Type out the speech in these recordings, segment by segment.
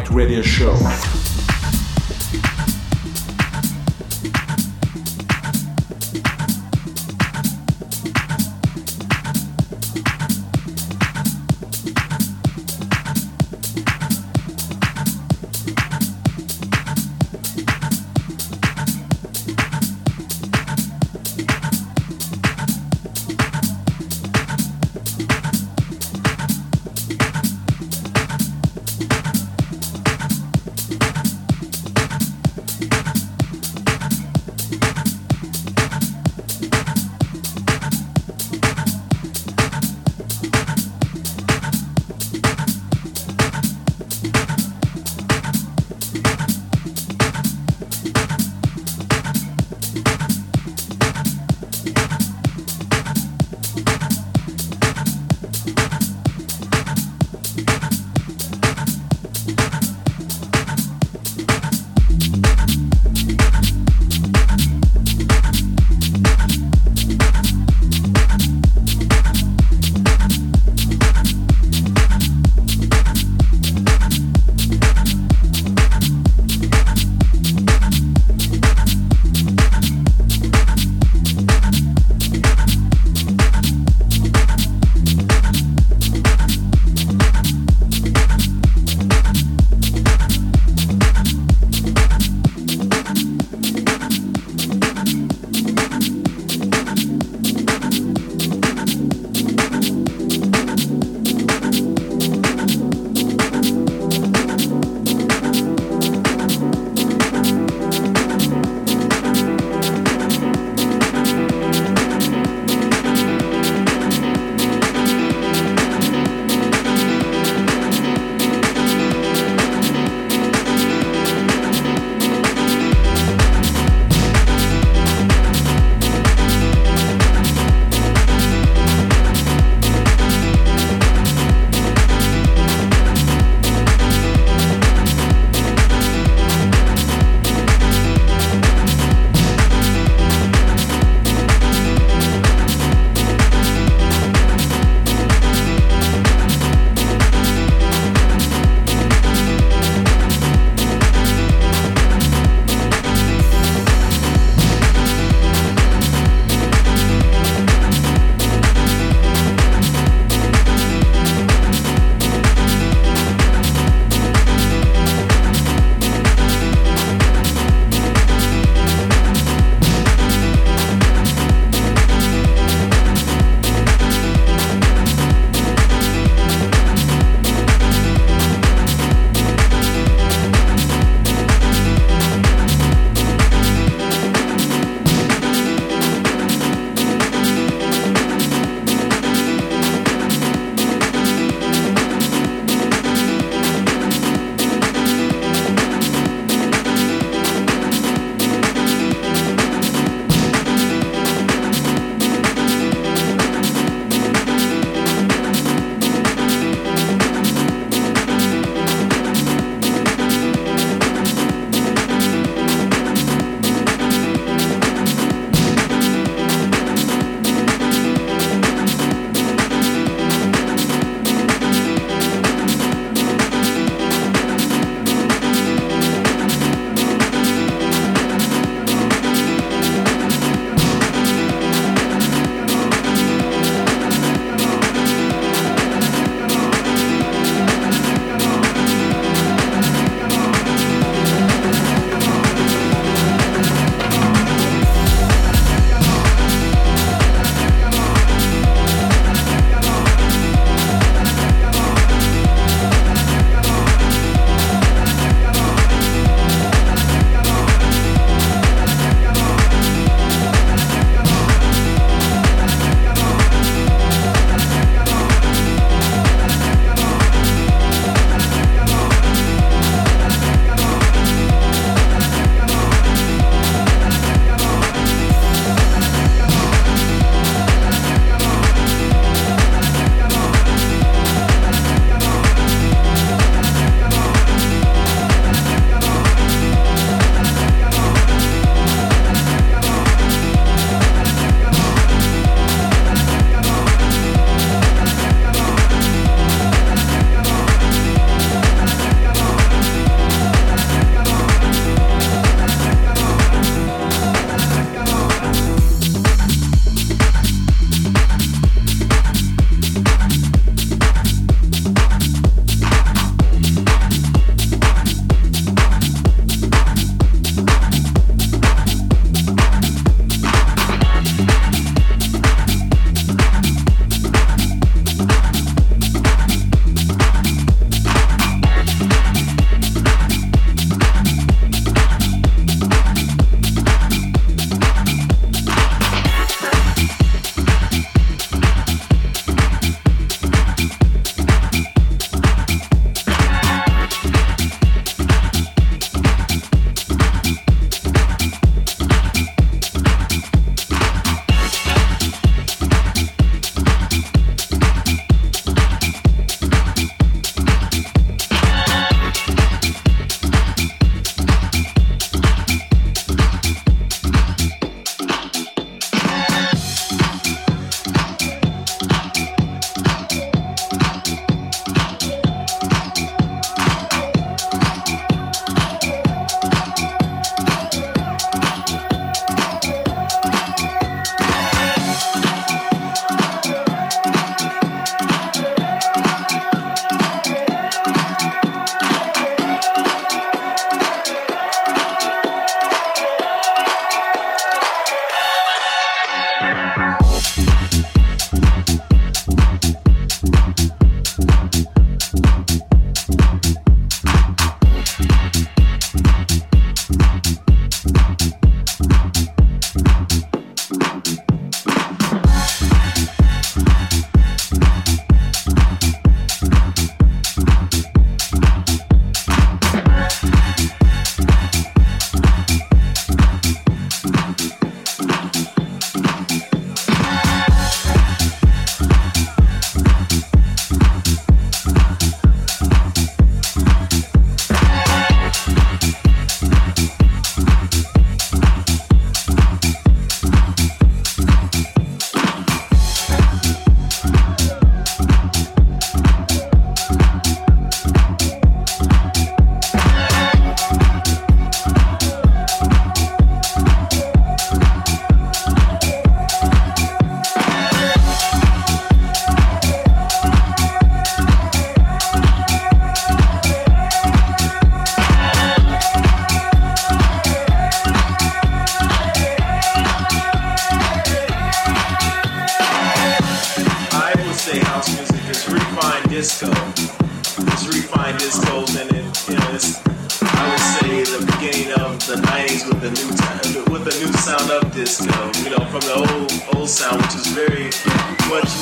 Clubs on Right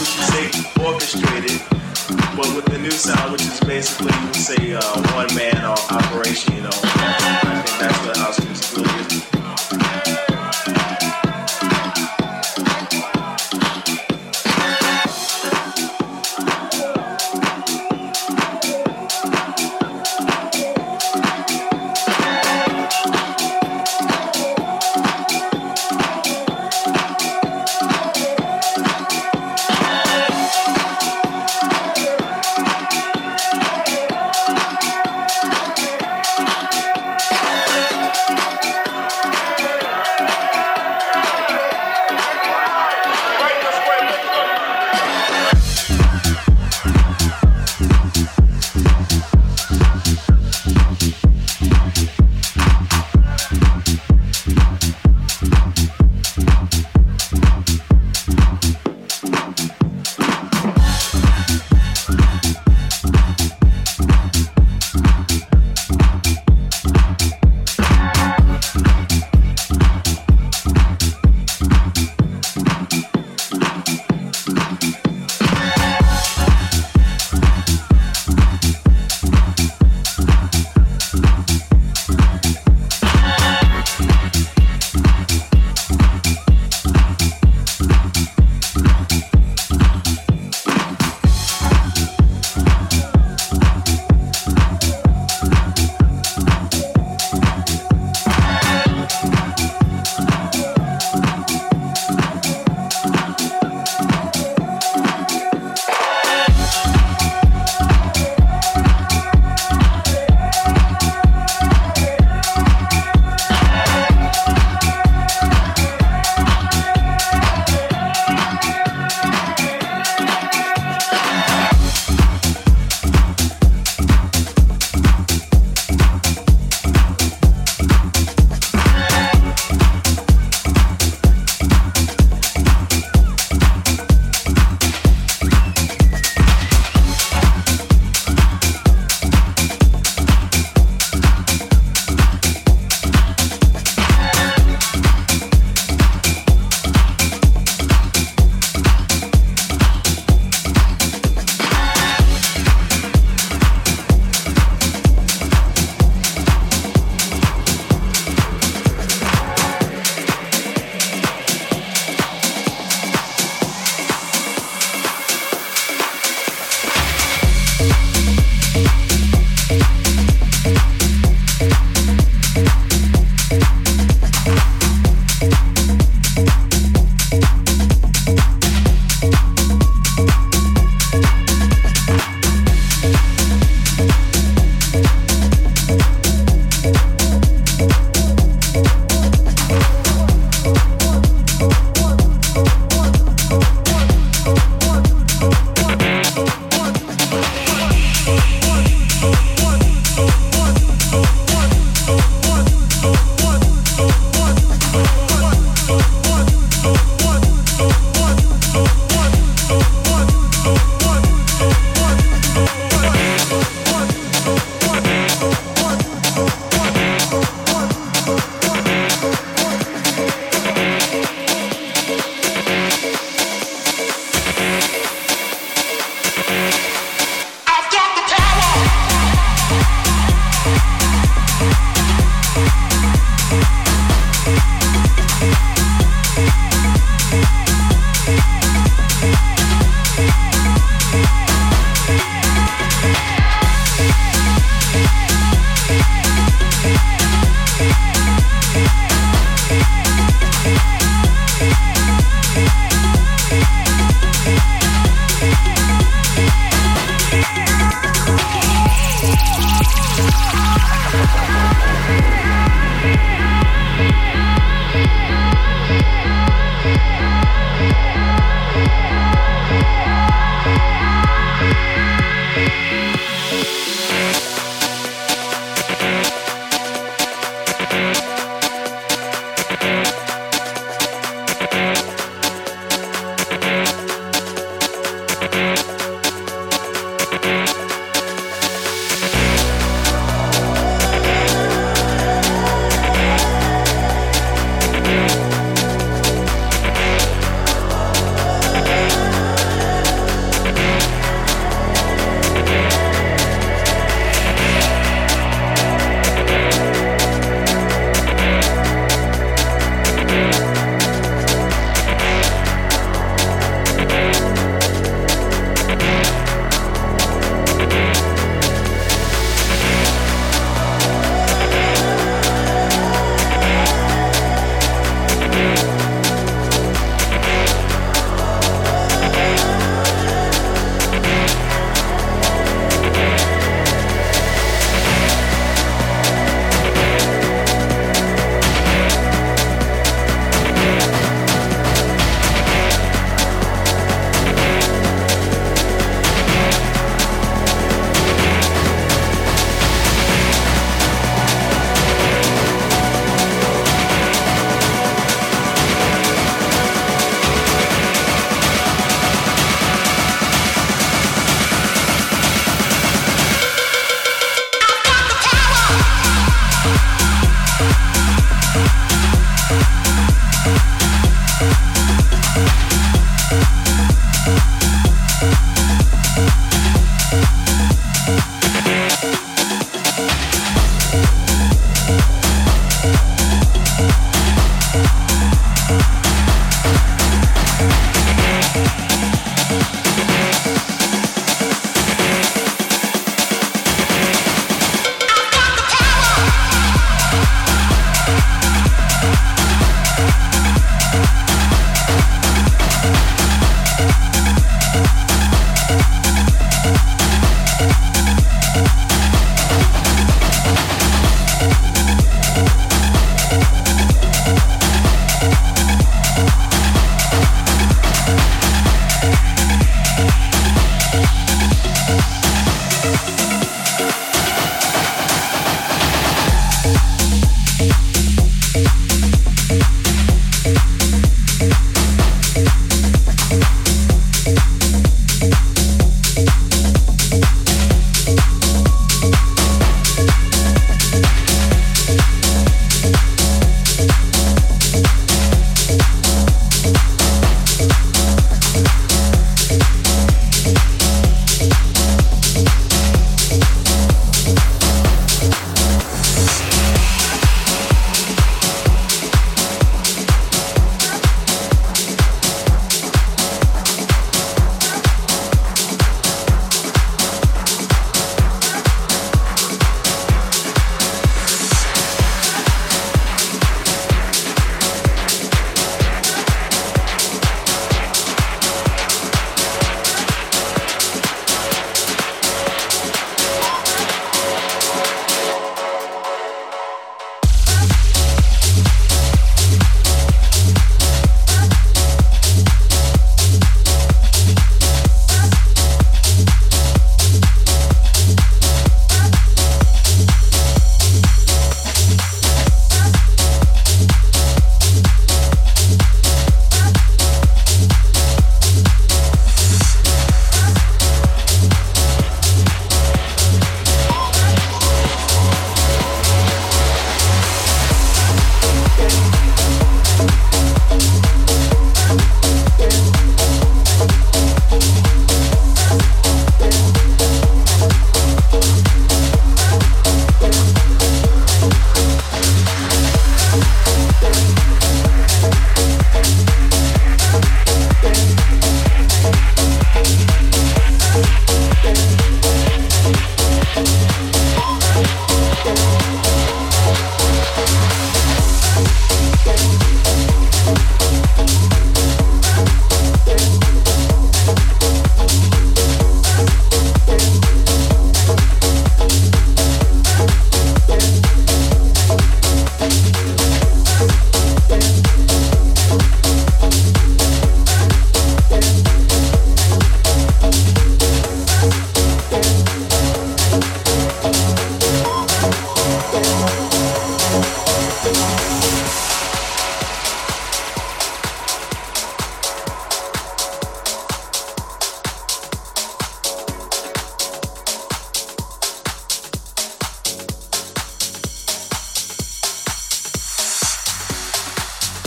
orchestrated, but with the new sound, which is basically you say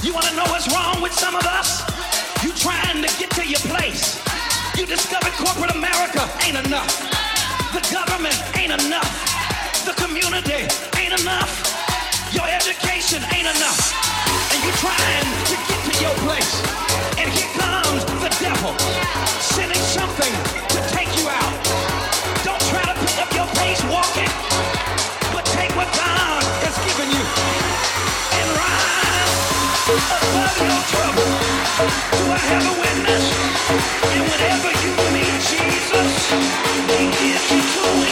radio show. wanna know what's wrong with some of us? You trying to get to your place. You discovered corporate America ain't enough. The government ain't enough. The community ain't enough. Your education ain't enough. And you trying to get to your place. And here comes the devil sending something to take you out. Don't try to pick up your pace walking, but take what God has given you and rise Jesus, he gives you two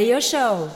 Radio Show.